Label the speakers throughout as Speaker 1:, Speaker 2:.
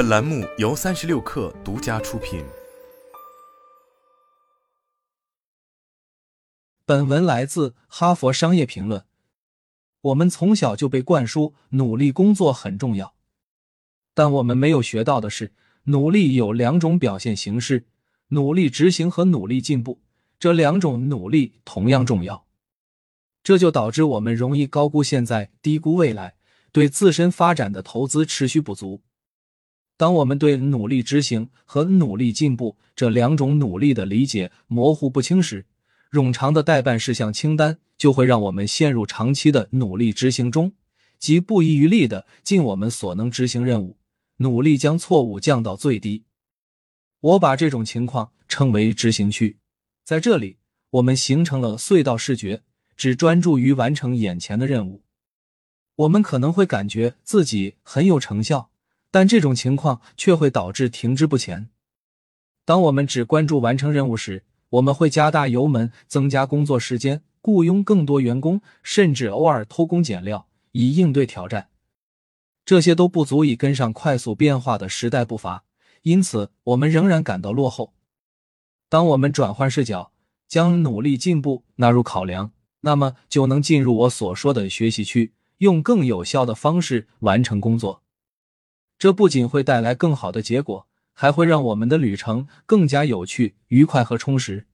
Speaker 1: 本栏目由三十六氪独家出品。
Speaker 2: 本文来自《哈佛商业评论》。我们从小就被灌输努力工作很重要，但我们没有学到的是，努力有两种表现形式：努力执行和努力进步。这两种努力同样重要，这就导致我们容易高估现在，低估未来，对自身发展的投资持续不足。当我们对努力执行和努力进步这两种努力的理解模糊不清时，冗长的待办事项清单就会让我们陷入长期的努力执行中，即不遗余力的尽我们所能执行任务，努力将错误降到最低。我把这种情况称为执行区。在这里，我们形成了隧道视觉，只专注于完成眼前的任务。我们可能会感觉自己很有成效，但这种情况却会导致停滞不前。当我们只关注完成任务时，我们会加大油门，增加工作时间，雇佣更多员工，甚至偶尔偷工减料，以应对挑战。这些都不足以跟上快速变化的时代步伐，因此我们仍然感到落后。当我们转换视角，将努力进步纳入考量，那么就能进入我所说的学习区，用更有效的方式完成工作。这不仅会带来更好的结果，还会让我们的旅程更加有趣、愉快和充实。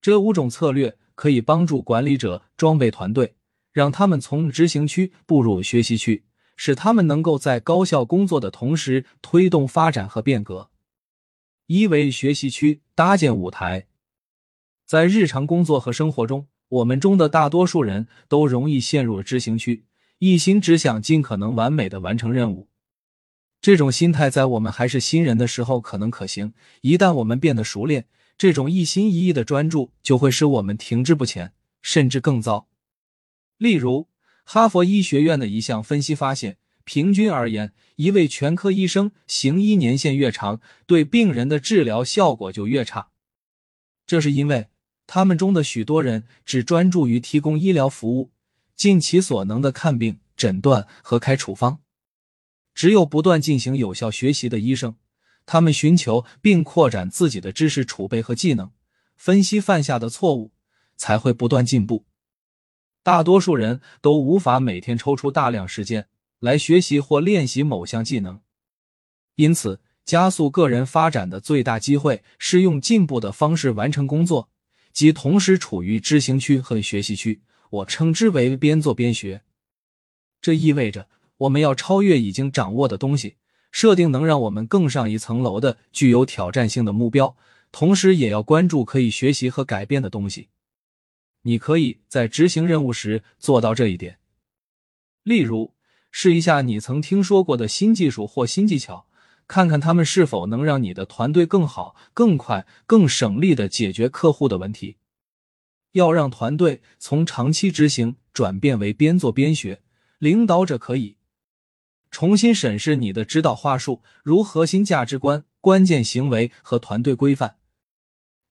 Speaker 2: 这五种策略可以帮助管理者装备团队，让他们从执行区步入学习区，使他们能够在高效工作的同时推动发展和变革。一为学习区搭建舞台，在日常工作和生活中，我们中的大多数人都容易陷入执行区，一心只想尽可能完美的完成任务。这种心态在我们还是新人的时候可能可行，一旦我们变得熟练，这种一心一意的专注就会使我们停滞不前，甚至更糟。例如，哈佛医学院的一项分析发现。平均而言，一位全科医生行医年限越长，对病人的治疗效果就越差。这是因为他们中的许多人只专注于提供医疗服务，尽其所能的看病、诊断和开处方。只有不断进行有效学习的医生，他们寻求并扩展自己的知识储备和技能，分析犯下的错误，才会不断进步。大多数人都无法每天抽出大量时间。来学习或练习某项技能，因此加速个人发展的最大机会是用进步的方式完成工作，即同时处于知行区和学习区。我称之为边做边学。这意味着我们要超越已经掌握的东西，设定能让我们更上一层楼的具有挑战性的目标，同时也要关注可以学习和改变的东西。你可以在执行任务时做到这一点，例如。试一下你曾听说过的新技术或新技巧，看看他们是否能让你的团队更好、更快、更省力的解决客户的问题。要让团队从长期执行转变为边做边学，领导者可以重新审视你的指导话术，如核心价值观、关键行为和团队规范。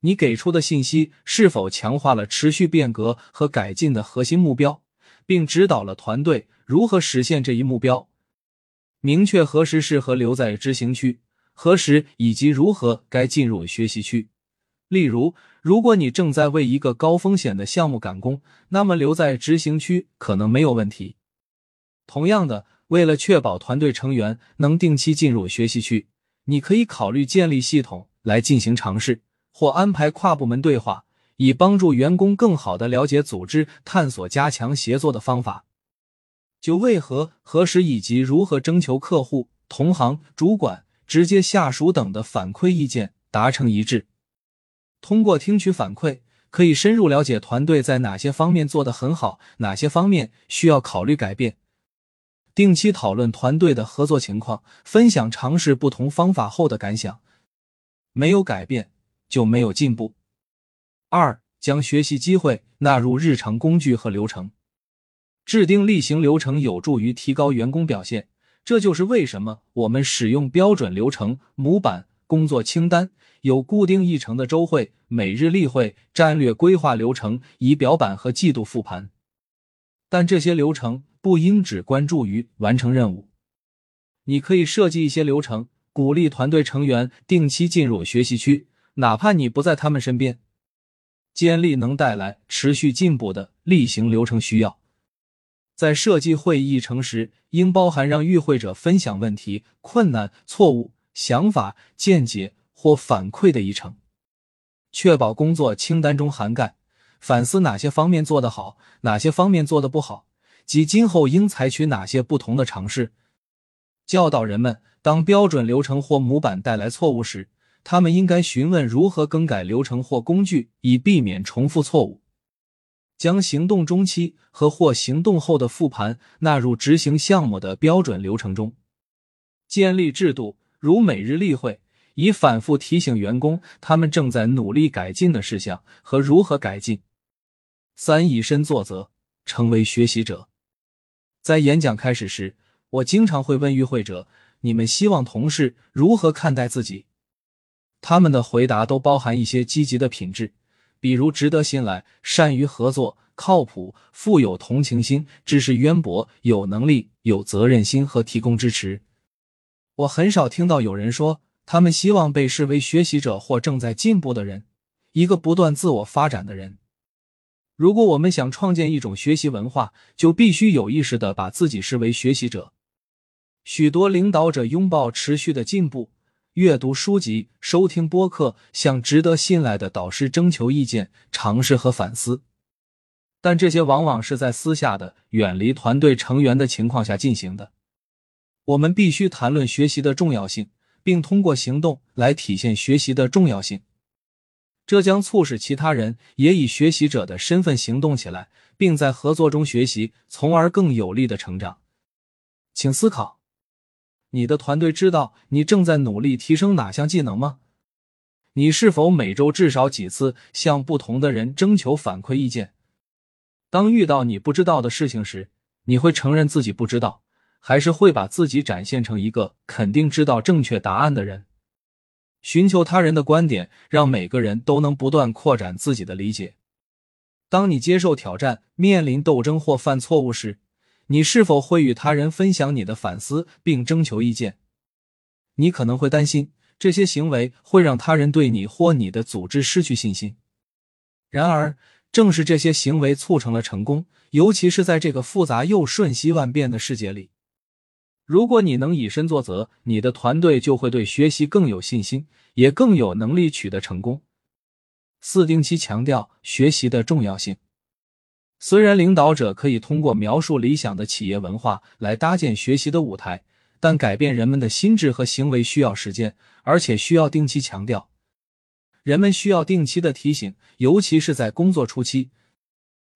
Speaker 2: 你给出的信息是否强化了持续变革和改进的核心目标，并指导了团队。如何实现这一目标？明确何时适合留在执行区，何时以及如何该进入学习区。例如，如果你正在为一个高风险的项目赶工，那么留在执行区可能没有问题。同样的，为了确保团队成员能定期进入学习区，你可以考虑建立系统来进行尝试，或安排跨部门对话，以帮助员工更好的了解组织，探索加强协作的方法。就为何、何时以及如何征求客户、同行、主管、直接下属等的反馈意见达成一致。通过听取反馈，可以深入了解团队在哪些方面做得很好，哪些方面需要考虑改变。定期讨论团队的合作情况，分享尝试不同方法后的感想。没有改变就没有进步。二、将学习机会纳入日常工具和流程。制定例行流程有助于提高员工表现，这就是为什么我们使用标准流程模板、工作清单、有固定议程的周会、每日例会、战略规划流程、仪表板和季度复盘。但这些流程不应只关注于完成任务，你可以设计一些流程，鼓励团队成员定期进入学习区，哪怕你不在他们身边。建立能带来持续进步的例行流程需要。在设计会议议程时，应包含让与会者分享问题、困难、错误、想法、见解或反馈的议程，确保工作清单中涵盖反思哪些方面做得好，哪些方面做得不好，及今后应采取哪些不同的尝试。教导人们，当标准流程或模板带来错误时，他们应该询问如何更改流程或工具，以避免重复错误。将行动中期和或行动后的复盘纳入执行项目的标准流程中，建立制度，如每日例会，以反复提醒员工他们正在努力改进的事项和如何改进。三以身作则，成为学习者。在演讲开始时，我经常会问与会者：“你们希望同事如何看待自己？”他们的回答都包含一些积极的品质。比如值得信赖、善于合作、靠谱、富有同情心、知识渊博、有能力、有责任心和提供支持。我很少听到有人说他们希望被视为学习者或正在进步的人，一个不断自我发展的人。如果我们想创建一种学习文化，就必须有意识的把自己视为学习者。许多领导者拥抱持续的进步。阅读书籍、收听播客，向值得信赖的导师征求意见、尝试和反思，但这些往往是在私下的、远离团队成员的情况下进行的。我们必须谈论学习的重要性，并通过行动来体现学习的重要性。这将促使其他人也以学习者的身份行动起来，并在合作中学习，从而更有力的成长。请思考。你的团队知道你正在努力提升哪项技能吗？你是否每周至少几次向不同的人征求反馈意见？当遇到你不知道的事情时，你会承认自己不知道，还是会把自己展现成一个肯定知道正确答案的人？寻求他人的观点，让每个人都能不断扩展自己的理解。当你接受挑战、面临斗争或犯错误时，你是否会与他人分享你的反思并征求意见？你可能会担心这些行为会让他人对你或你的组织失去信心。然而，正是这些行为促成了成功，尤其是在这个复杂又瞬息万变的世界里。如果你能以身作则，你的团队就会对学习更有信心，也更有能力取得成功。四定期强调学习的重要性。虽然领导者可以通过描述理想的企业文化来搭建学习的舞台，但改变人们的心智和行为需要时间，而且需要定期强调。人们需要定期的提醒，尤其是在工作初期。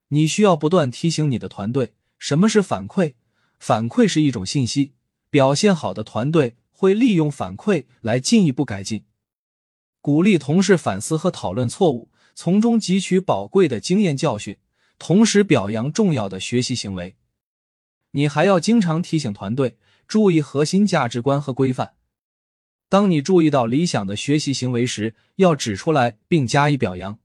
Speaker 2: 你需要不断提醒你的团队什么是反馈。反馈是一种信息。表现好的团队会利用反馈来进一步改进。鼓励同事反思和讨论错误，从中汲取宝贵的经验教训。同时表扬重要的学习行为，你还要经常提醒团队注意核心价值观和规范。当你注意到理想的学习行为时，要指出来并加以表扬。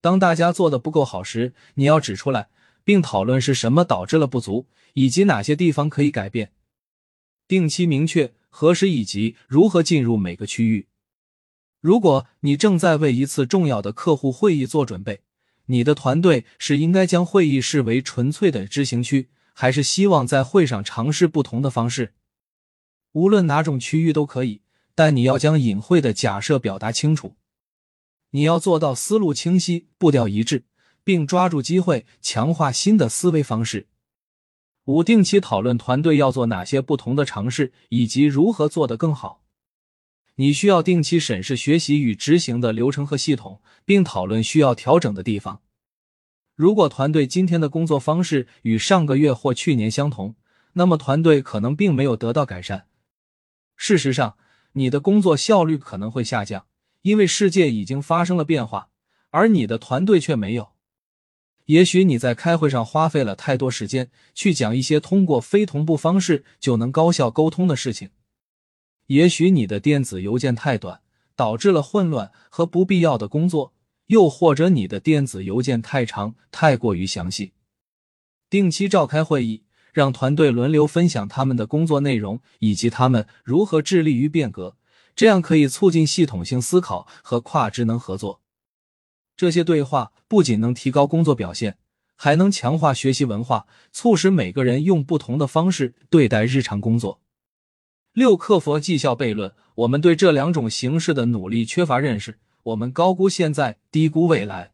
Speaker 2: 当大家做的不够好时，你要指出来并讨论是什么导致了不足，以及哪些地方可以改变。定期明确何时以及如何进入每个区域。如果你正在为一次重要的客户会议做准备。你的团队是应该将会议视为纯粹的执行区，还是希望在会上尝试不同的方式？无论哪种区域都可以，但你要将隐晦的假设表达清楚。你要做到思路清晰、步调一致，并抓住机会强化新的思维方式。五、定期讨论团队要做哪些不同的尝试，以及如何做得更好。你需要定期审视学习与执行的流程和系统，并讨论需要调整的地方。如果团队今天的工作方式与上个月或去年相同，那么团队可能并没有得到改善。事实上，你的工作效率可能会下降，因为世界已经发生了变化，而你的团队却没有。也许你在开会上花费了太多时间去讲一些通过非同步方式就能高效沟通的事情。也许你的电子邮件太短，导致了混乱和不必要的工作；又或者你的电子邮件太长，太过于详细。定期召开会议，让团队轮流分享他们的工作内容以及他们如何致力于变革，这样可以促进系统性思考和跨职能合作。这些对话不仅能提高工作表现，还能强化学习文化，促使每个人用不同的方式对待日常工作。六、克服绩效悖论。我们对这两种形式的努力缺乏认识，我们高估现在，低估未来，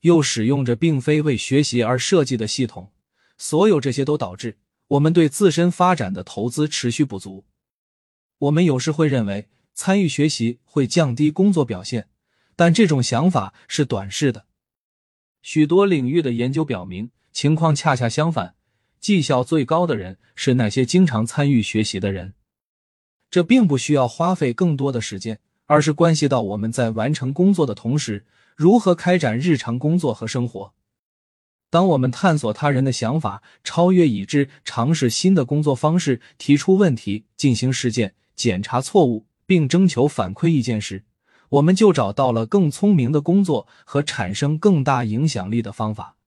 Speaker 2: 又使用着并非为学习而设计的系统。所有这些都导致我们对自身发展的投资持续不足。我们有时会认为参与学习会降低工作表现，但这种想法是短视的。许多领域的研究表明，情况恰恰相反，绩效最高的人是那些经常参与学习的人。这并不需要花费更多的时间，而是关系到我们在完成工作的同时，如何开展日常工作和生活。当我们探索他人的想法，超越已知，尝试新的工作方式，提出问题，进行实践，检查错误，并征求反馈意见时，我们就找到了更聪明的工作和产生更大影响力的方法。